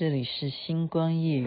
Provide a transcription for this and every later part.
这里是星光夜雨。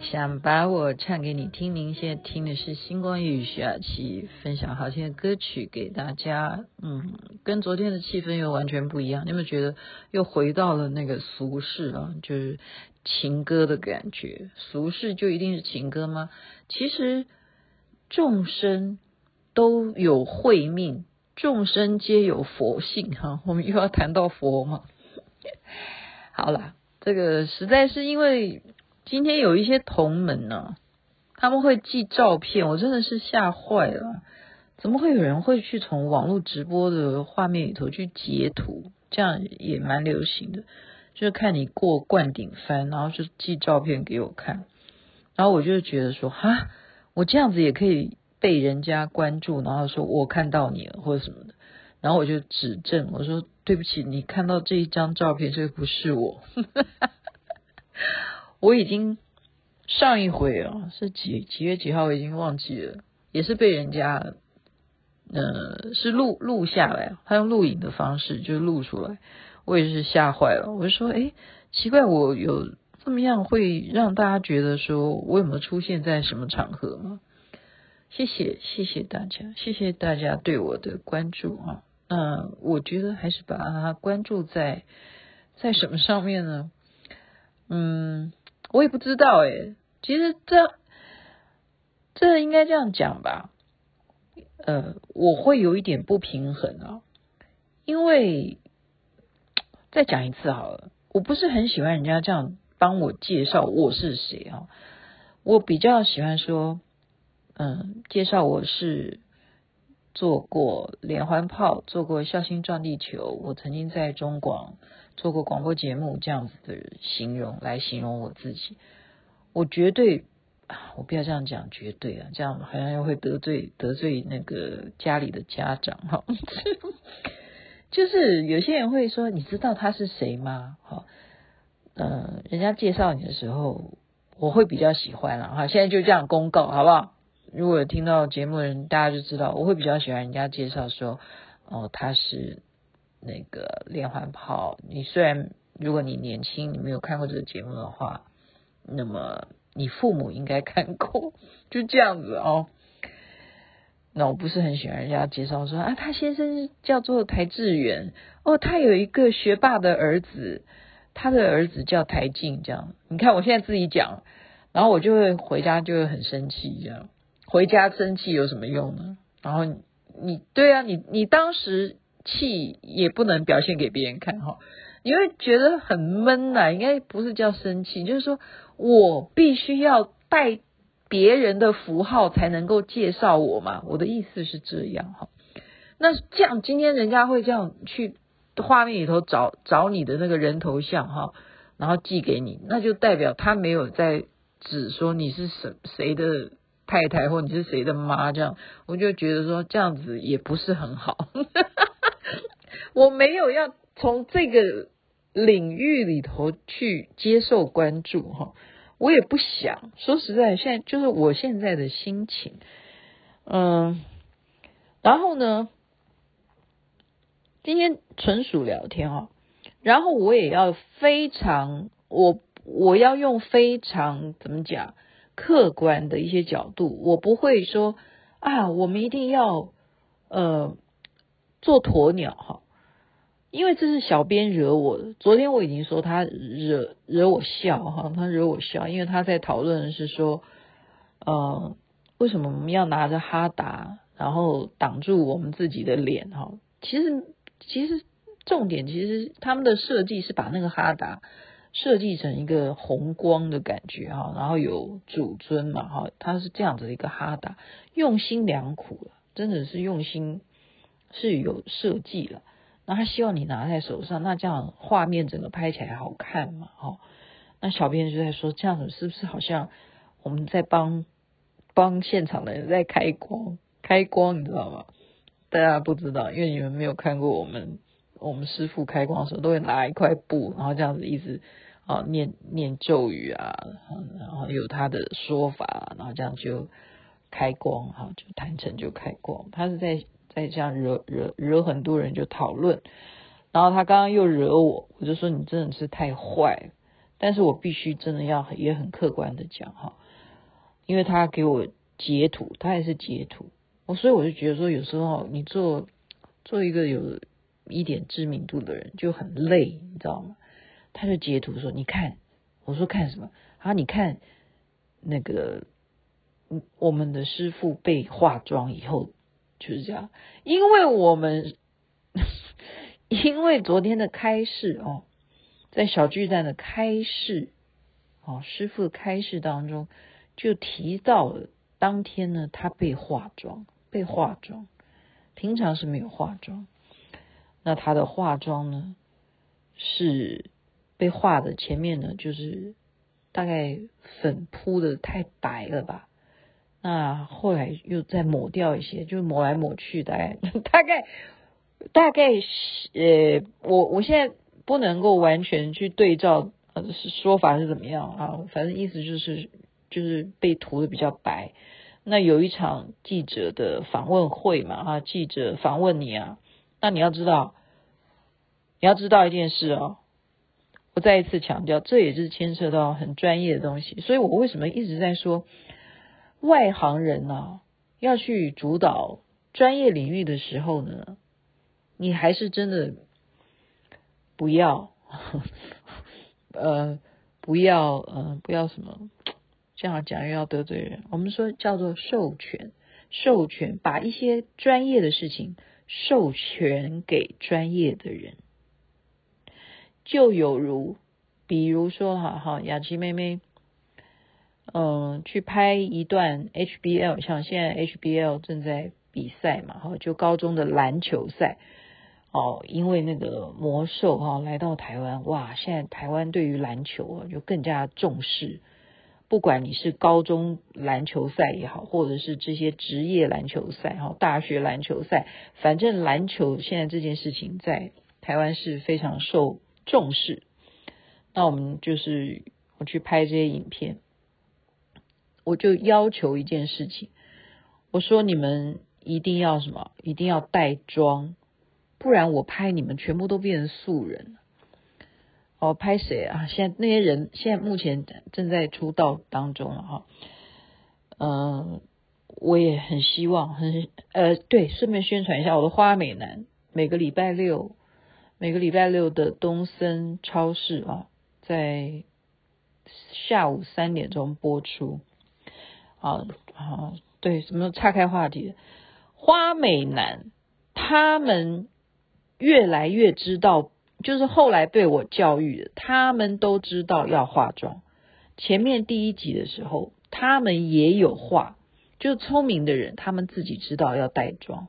想把我唱给你听，您现在听的是星光夜语徐雅琪分享好听的歌曲给大家。嗯，跟昨天的气氛又完全不一样。你有没有觉得又回到了那个俗世啊？就是情歌的感觉。俗世就一定是情歌吗？其实众生都有慧命，众生皆有佛性。哈，我们又要谈到佛嘛。好了，这个实在是因为今天有一些同门呢、他们会寄照片，我真的是吓坏了。怎么会有人会去从网络直播的画面里头去截图？这样也蛮流行的，就是看你过灌顶翻，然后就寄照片给我看，然后我就觉得说，哈，我这样子也可以被人家关注，然后说我看到你了或者什么的。然后我就指正我说：“对不起，你看到这一张照片，这个不是我。”我已经上一回啊，是几几月几号，我已经忘记了，也是被人家呃是录录下来，他用录影的方式就录出来，我也是吓坏了。我就说：“哎，奇怪，我有这么样会让大家觉得说我有没有出现在什么场合吗？”谢谢谢谢大家，谢谢大家对我的关注啊。嗯，我觉得还是把它关注在在什么上面呢？嗯，我也不知道诶。其实这这应该这样讲吧。呃，我会有一点不平衡啊，因为再讲一次好了，我不是很喜欢人家这样帮我介绍我是谁啊。我比较喜欢说，嗯，介绍我是。做过连环炮，做过孝心撞地球。我曾经在中广做过广播节目，这样子的形容来形容我自己。我绝对，我不要这样讲，绝对啊，这样好像又会得罪得罪那个家里的家长哈。就是有些人会说，你知道他是谁吗？好，呃，人家介绍你的时候，我会比较喜欢了哈。现在就这样公告，好不好？如果听到节目的人，大家就知道我会比较喜欢人家介绍说，哦，他是那个连环炮。你虽然如果你年轻，你没有看过这个节目的话，那么你父母应该看过，就这样子哦。那我不是很喜欢人家介绍说啊，他先生叫做台志远，哦，他有一个学霸的儿子，他的儿子叫台静，这样。你看我现在自己讲，然后我就会回家就会很生气，这样。回家生气有什么用呢？然后你，对啊，你你当时气也不能表现给别人看哈，你会觉得很闷呐。应该不是叫生气，就是说我必须要带别人的符号才能够介绍我嘛。我的意思是这样哈。那这样今天人家会这样去画面里头找找你的那个人头像哈，然后寄给你，那就代表他没有在指说你是谁谁的。太太或你是谁的妈？这样我就觉得说这样子也不是很好。我没有要从这个领域里头去接受关注哈，我也不想说实在，现在就是我现在的心情，嗯，然后呢，今天纯属聊天哦，然后我也要非常，我我要用非常怎么讲，客观的一些角度，我不会说啊，我们一定要呃做鸵鸟哈。因为这是小编惹我的。昨天我已经说他惹惹我笑哈，他惹我笑，因为他在讨论是说，呃，为什么我们要拿着哈达，然后挡住我们自己的脸哈？其实其实重点其实他们的设计是把那个哈达设计成一个红光的感觉哈，然后有主尊嘛哈，他是这样子的一个哈达，用心良苦了，真的是用心是有设计了。那他希望你拿在手上，那这样画面整个拍起来好看嘛？哈，那小编就在说，这样子是不是好像我们在帮帮现场的人在开光？开光你知道吗？大家不知道，因为你们没有看过我们我们师傅开光的时候，都会拿一块布，然后这样子一直啊念念咒语啊，然后有他的说法，然后这样就开光哈，就坛城就开光。他是在。在这样惹惹惹很多人就讨论，然后他刚刚又惹我，我就说你真的是太坏，但是我必须真的要也很客观的讲哈，因为他给我截图，他也是截图，我所以我就觉得说有时候你做做一个有一点知名度的人就很累，你知道吗？他就截图说你看，我说看什么？啊，你看那个我们的师傅被化妆以后。就是这样，因为我们 因为昨天的开市哦，在小巨蛋的开市哦，师傅的开市当中就提到了，当天呢他被化妆，被化妆，平常是没有化妆，那他的化妆呢是被画的前面呢就是大概粉扑的太白了吧。那后来又再抹掉一些，就抹来抹去，大概大概大概呃，我我现在不能够完全去对照呃说法是怎么样啊，反正意思就是就是被涂的比较白。那有一场记者的访问会嘛，啊，记者访问你啊，那你要知道，你要知道一件事哦，我再一次强调，这也是牵涉到很专业的东西，所以我为什么一直在说。外行人呢、啊，要去主导专业领域的时候呢，你还是真的不要，呃，不要，呃，不要什么，这样讲又要得罪人。我们说叫做授权，授权把一些专业的事情授权给专业的人，就有如，比如说哈哈，雅琪妹妹。嗯，去拍一段 HBL，像现在 HBL 正在比赛嘛，哈，就高中的篮球赛，哦，因为那个魔兽哈来到台湾，哇，现在台湾对于篮球啊就更加重视，不管你是高中篮球赛也好，或者是这些职业篮球赛哈，大学篮球赛，反正篮球现在这件事情在台湾是非常受重视。那我们就是我去拍这些影片。我就要求一件事情，我说你们一定要什么？一定要带妆，不然我拍你们全部都变成素人。哦，拍谁啊？现在那些人现在目前正在出道当中了哈。嗯，我也很希望，很呃，对，顺便宣传一下我的花美男，每个礼拜六，每个礼拜六的东森超市啊，在下午三点钟播出。啊啊，对，什么岔开话题？花美男他们越来越知道，就是后来被我教育的，他们都知道要化妆。前面第一集的时候，他们也有化，就聪明的人，他们自己知道要带妆。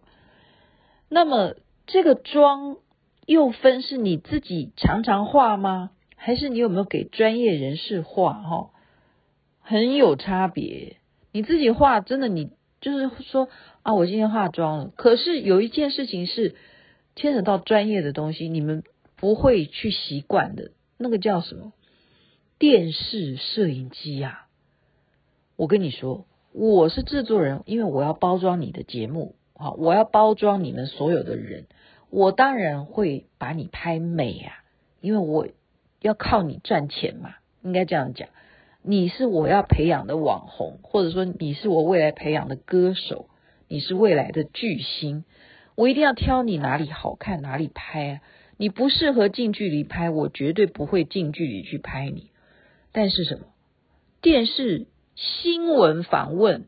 那么这个妆又分是你自己常常化吗？还是你有没有给专业人士化？哈，很有差别。你自己化真的，你就是说啊，我今天化妆了。可是有一件事情是牵扯到专业的东西，你们不会去习惯的，那个叫什么？电视摄影机呀！我跟你说，我是制作人，因为我要包装你的节目，好，我要包装你们所有的人，我当然会把你拍美啊，因为我要靠你赚钱嘛，应该这样讲。你是我要培养的网红，或者说你是我未来培养的歌手，你是未来的巨星，我一定要挑你哪里好看哪里拍啊。你不适合近距离拍，我绝对不会近距离去拍你。但是什么？电视新闻访问，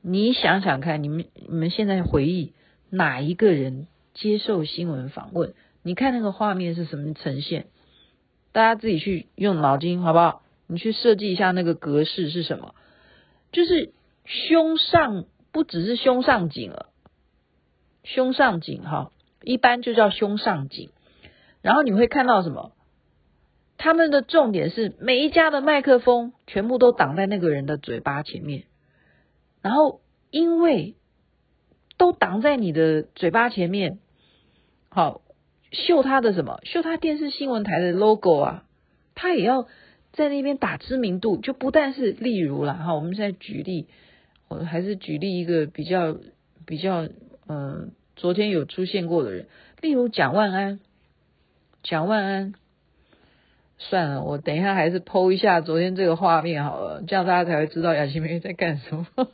你想想看，你们你们现在回忆哪一个人接受新闻访问？你看那个画面是什么呈现？大家自己去用脑筋好不好？你去设计一下那个格式是什么？就是胸上不只是胸上景了，胸上景哈，一般就叫胸上景。然后你会看到什么？他们的重点是每一家的麦克风全部都挡在那个人的嘴巴前面，然后因为都挡在你的嘴巴前面，好秀他的什么？秀他电视新闻台的 logo 啊，他也要在那边打知名度。就不但是例如啦，哈，我们现在举例，我还是举例一个比较比较嗯、昨天有出现过的人，例如蒋万安，蒋万安。算了，我等一下还是 PO 一下昨天这个画面好了，这样大家才会知道雅琪妹在干什么。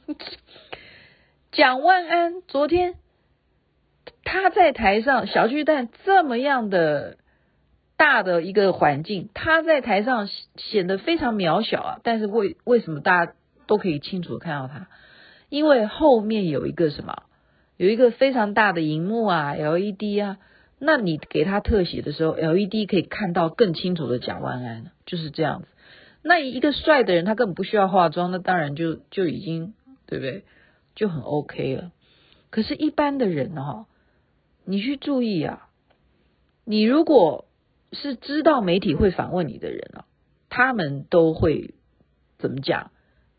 蒋万安昨天他在台上小巨蛋这么样的大的一个环境，他在台上显得非常渺小啊。但是为为什么大家都可以清楚看到他？因为后面有一个什么，有一个非常大的荧幕啊，LED 啊。那你给他特写的时候，LED 可以看到更清楚的蒋万安，就是这样子。那一个帅的人，他根本不需要化妆，那当然就就已经对不对？就很 OK 了。可是，一般的人哈，你去注意啊，你如果是知道媒体会访问你的人啊，他们都会怎么讲？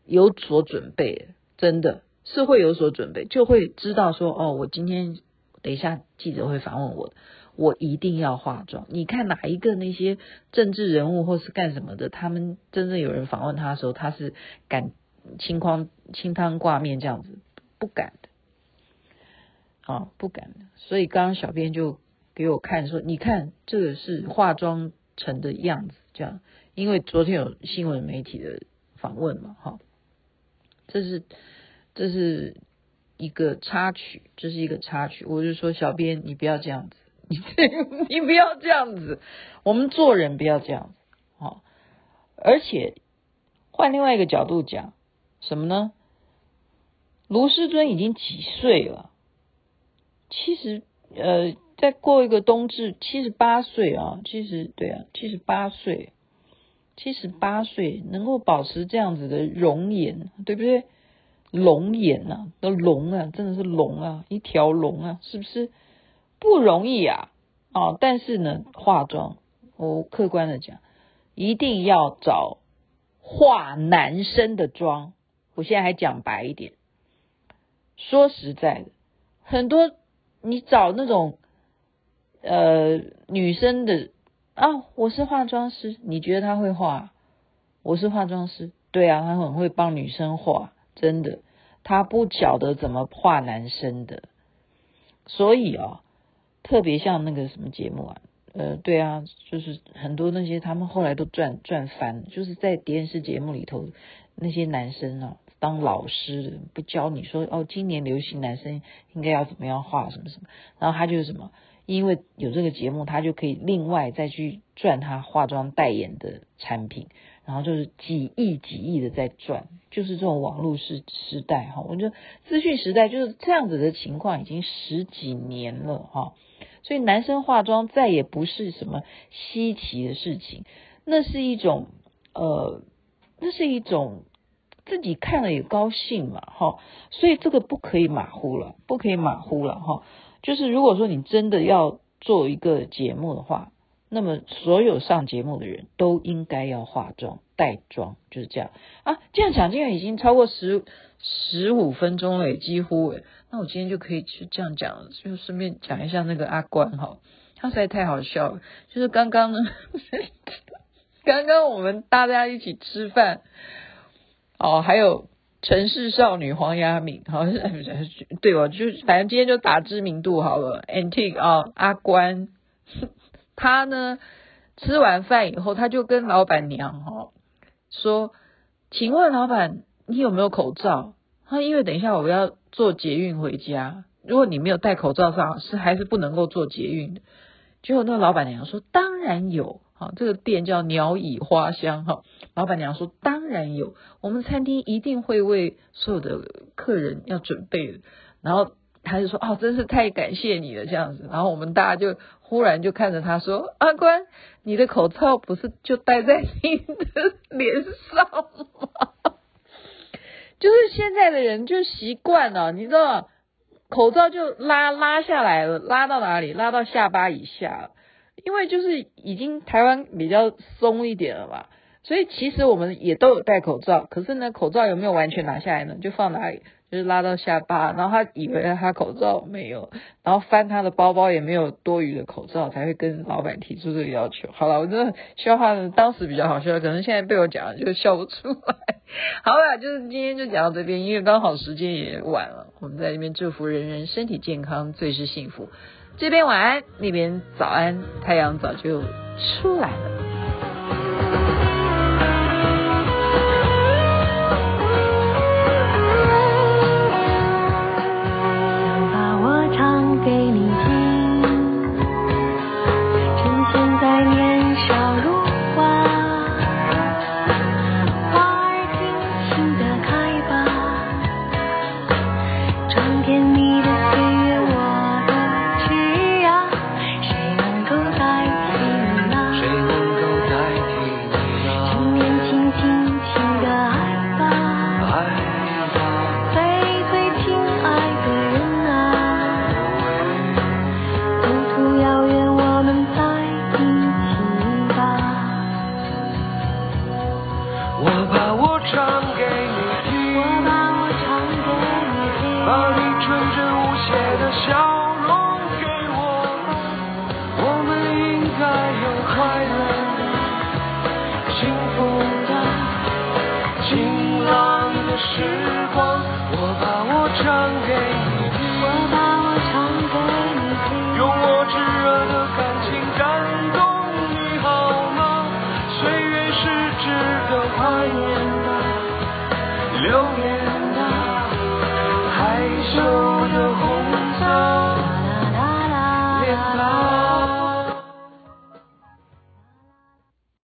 有所准备，真的是会有所准备，就会知道说，哦，我今天。等一下，记者会访问我，我一定要化妆。你看哪一个那些政治人物或是干什么的，他们真正有人访问他的时候，他是敢清框清汤挂面这样子？不敢的，啊，不敢的。所以刚刚小编就给我看说，你看这个是化妆成的样子，这样，因为昨天有新闻媒体的访问嘛，哈，这是这是。一个插曲，这是一个插曲。我就说，小编，你不要这样子，你 你不要这样子，我们做人不要这样子，好。而且换另外一个角度讲，什么呢？卢师尊已经几岁了？七十，呃，再过一个冬至，七十八岁啊，七十，对啊，七十八岁，七十八岁能够保持这样子的容颜，对不对？龙眼呐、啊，那龙啊，真的是龙啊，一条龙啊，是不是不容易啊？哦，但是呢，化妆，我客观的讲，一定要找化男生的妆。我现在还讲白一点，说实在的，很多你找那种呃女生的啊、我是化妆师，你觉得他会化？我是化妆师，对啊，他很会帮女生化。真的，他不晓得怎么画男生的，所以啊、哦，特别像那个什么节目啊，呃，对啊，就是很多那些他们后来都赚赚翻，就是在电视节目里头那些男生啊，当老师不教你说哦，今年流行男生应该要怎么样画什么什么，然后他就是什么，因为有这个节目，他就可以另外再去赚他化妆代言的产品。然后就是几亿几亿的在赚，就是这种网络时时代哈，我觉得资讯时代就是这样子的情况已经十几年了哈，所以男生化妆再也不是什么稀奇的事情，那是一种呃，那是一种自己看了也高兴嘛哈，所以这个不可以马虎了，不可以马虎了哈，就是如果说你真的要做一个节目的话。那么，所有上节目的人都应该要化妆、带妆，就是这样啊。这样讲，竟然已经超过十十五分钟了，几乎诶。那我今天就可以去这样讲了，就顺便讲一下那个阿关哈，他实在太好笑了。就是刚刚呢，刚刚我们大家一起吃饭，哦，还有城市少女黄雅敏，好像是对哦，就反正今天就打知名度好了。Antique 啊，阿关，他呢吃完饭以后，他就跟老板娘哈说：“请问老板，你有没有口罩？”他因为等一下我要坐捷运回家，如果你没有戴口罩上，是还是不能够坐捷运的。结果那个老板娘说：“当然有。”好，这个店叫鸟语花香哈。老板娘说：“当然有，我们餐厅一定会为所有的客人要准备。”然后他就说：“哦，真是太感谢你了，这样子。”然后我们大家就忽然就看着他说：“阿关，你的口罩不是就戴在你的脸上吗？”就是现在的人就习惯了，你知道，口罩就拉拉下来了，拉到哪里？拉到下巴以下。因为就是已经台湾比较松一点了嘛，所以其实我们也都有戴口罩，可是呢，口罩有没有完全拿下来呢？就放哪里？就是拉到下巴，然后他以为他口罩没有，然后翻他的包包也没有多余的口罩，才会跟老板提出这个要求。好了，我真的笑话，当时比较好笑，可能现在被我讲了就笑不出来。好了，就是今天就讲到这边，因为刚好时间也晚了，我们在这边祝福人人身体健康，最是幸福。这边晚安，那边早安，太阳早就出来了。怀